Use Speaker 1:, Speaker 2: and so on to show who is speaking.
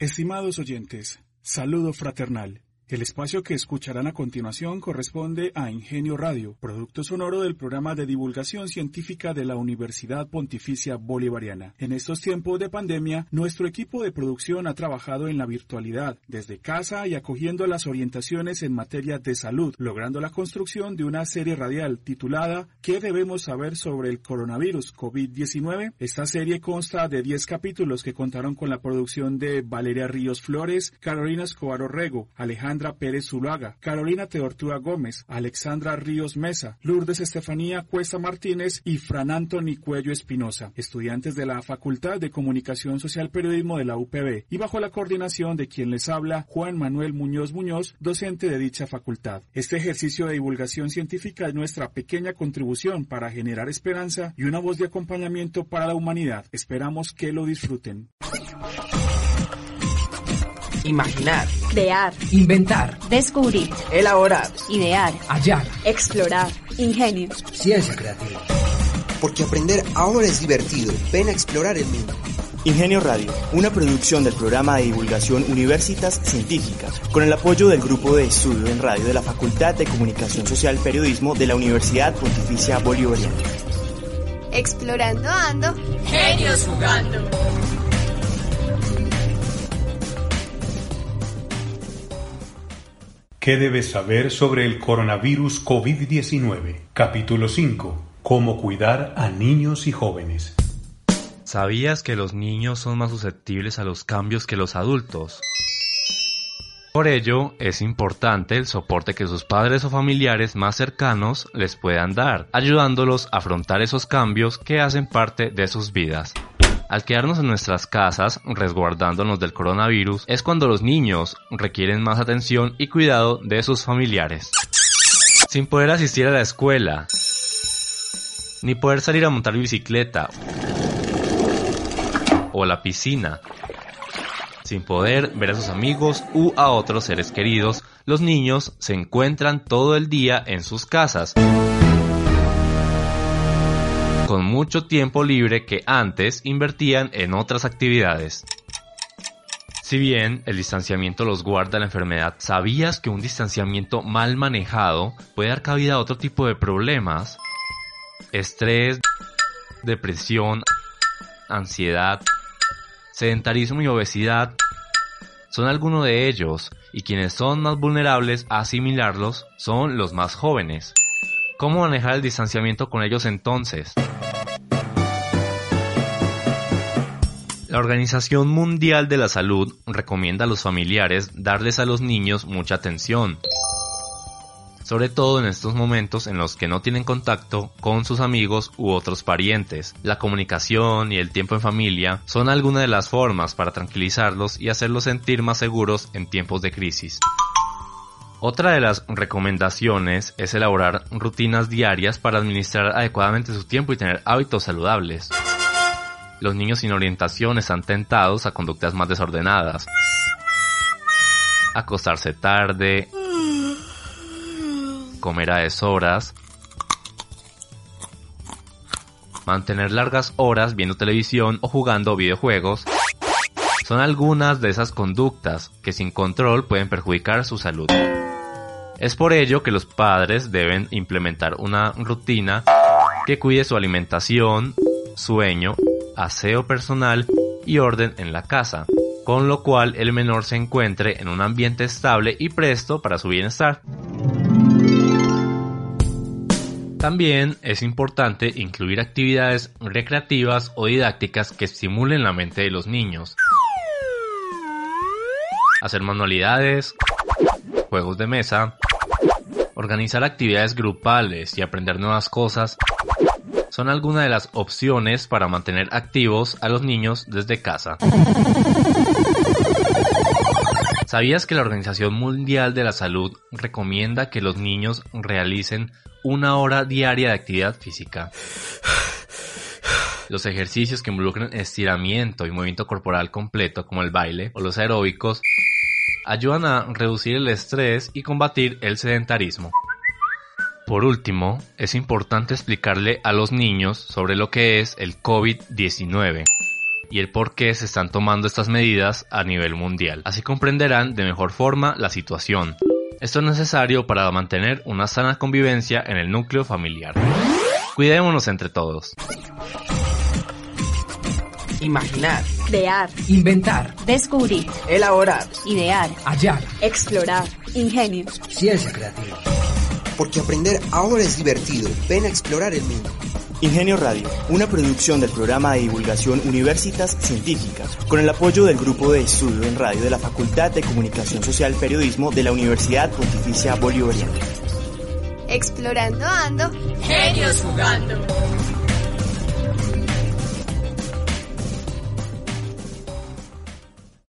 Speaker 1: Estimados oyentes, saludo fraternal. El espacio que escucharán a continuación corresponde a Ingenio Radio, producto sonoro del programa de divulgación científica de la Universidad Pontificia Bolivariana. En estos tiempos de pandemia, nuestro equipo de producción ha trabajado en la virtualidad, desde casa y acogiendo las orientaciones en materia de salud, logrando la construcción de una serie radial titulada ¿Qué debemos saber sobre el coronavirus COVID-19? Esta serie consta de 10 capítulos que contaron con la producción de Valeria Ríos Flores, Carolina Escobar Orrego, Pérez Zuluaga, Carolina Teortúa Gómez, Alexandra Ríos Mesa, Lourdes Estefanía Cuesta Martínez y Fran Antoni Cuello Espinosa, estudiantes de la Facultad de Comunicación Social Periodismo de la UPB y bajo la coordinación de quien les habla Juan Manuel Muñoz Muñoz, docente de dicha facultad. Este ejercicio de divulgación científica es nuestra pequeña contribución para generar esperanza y una voz de acompañamiento para la humanidad. Esperamos que lo disfruten.
Speaker 2: Imaginar.
Speaker 3: Crear.
Speaker 2: Inventar.
Speaker 3: Descubrir.
Speaker 2: Elaborar.
Speaker 3: Idear.
Speaker 2: Hallar.
Speaker 3: Explorar. Ingenio.
Speaker 2: Ciencia creativa.
Speaker 4: Porque aprender ahora es divertido. Ven a explorar el mundo.
Speaker 5: Ingenio Radio, una producción del programa de divulgación Universitas Científicas, con el apoyo del grupo de estudio en radio de la Facultad de Comunicación Social Periodismo de la Universidad Pontificia Bolivariana.
Speaker 6: Explorando ando.
Speaker 7: Genios jugando.
Speaker 8: ¿Qué debes saber sobre el coronavirus COVID-19? Capítulo 5. Cómo cuidar a niños y jóvenes.
Speaker 9: ¿Sabías que los niños son más susceptibles a los cambios que los adultos? Por ello, es importante el soporte que sus padres o familiares más cercanos les puedan dar, ayudándolos a afrontar esos cambios que hacen parte de sus vidas. Al quedarnos en nuestras casas, resguardándonos del coronavirus, es cuando los niños requieren más atención y cuidado de sus familiares. Sin poder asistir a la escuela, ni poder salir a montar bicicleta o a la piscina, sin poder ver a sus amigos u a otros seres queridos, los niños se encuentran todo el día en sus casas con mucho tiempo libre que antes invertían en otras actividades. Si bien el distanciamiento los guarda la enfermedad, ¿sabías que un distanciamiento mal manejado puede dar cabida a otro tipo de problemas? Estrés, depresión, ansiedad, sedentarismo y obesidad son algunos de ellos, y quienes son más vulnerables a asimilarlos son los más jóvenes. ¿Cómo manejar el distanciamiento con ellos entonces? La Organización Mundial de la Salud recomienda a los familiares darles a los niños mucha atención, sobre todo en estos momentos en los que no tienen contacto con sus amigos u otros parientes. La comunicación y el tiempo en familia son algunas de las formas para tranquilizarlos y hacerlos sentir más seguros en tiempos de crisis. Otra de las recomendaciones es elaborar rutinas diarias para administrar adecuadamente su tiempo y tener hábitos saludables. Los niños sin orientación están tentados a conductas más desordenadas. Acostarse tarde, comer a deshoras, mantener largas horas viendo televisión o jugando videojuegos, son algunas de esas conductas que sin control pueden perjudicar su salud. Es por ello que los padres deben implementar una rutina que cuide su alimentación, sueño, aseo personal y orden en la casa, con lo cual el menor se encuentre en un ambiente estable y presto para su bienestar. También es importante incluir actividades recreativas o didácticas que estimulen la mente de los niños. Hacer manualidades, juegos de mesa, organizar actividades grupales y aprender nuevas cosas son algunas de las opciones para mantener activos a los niños desde casa. ¿Sabías que la Organización Mundial de la Salud recomienda que los niños realicen una hora diaria de actividad física? Los ejercicios que involucran estiramiento y movimiento corporal completo como el baile o los aeróbicos ayudan a reducir el estrés y combatir el sedentarismo. Por último, es importante explicarle a los niños sobre lo que es el COVID-19 y el por qué se están tomando estas medidas a nivel mundial. Así comprenderán de mejor forma la situación. Esto es necesario para mantener una sana convivencia en el núcleo familiar. Cuidémonos entre todos.
Speaker 2: Imaginar,
Speaker 3: crear,
Speaker 2: inventar,
Speaker 3: descubrir,
Speaker 2: elaborar,
Speaker 3: idear,
Speaker 2: hallar,
Speaker 3: explorar, ingenio,
Speaker 2: ciencia creativa.
Speaker 4: Porque aprender ahora es divertido. Ven a explorar el mundo.
Speaker 5: Ingenio Radio, una producción del programa de divulgación Universitas Científicas, con el apoyo del Grupo de Estudio en Radio de la Facultad de Comunicación Social Periodismo de la Universidad Pontificia Bolivariana.
Speaker 6: Explorando ando.
Speaker 7: Genios jugando.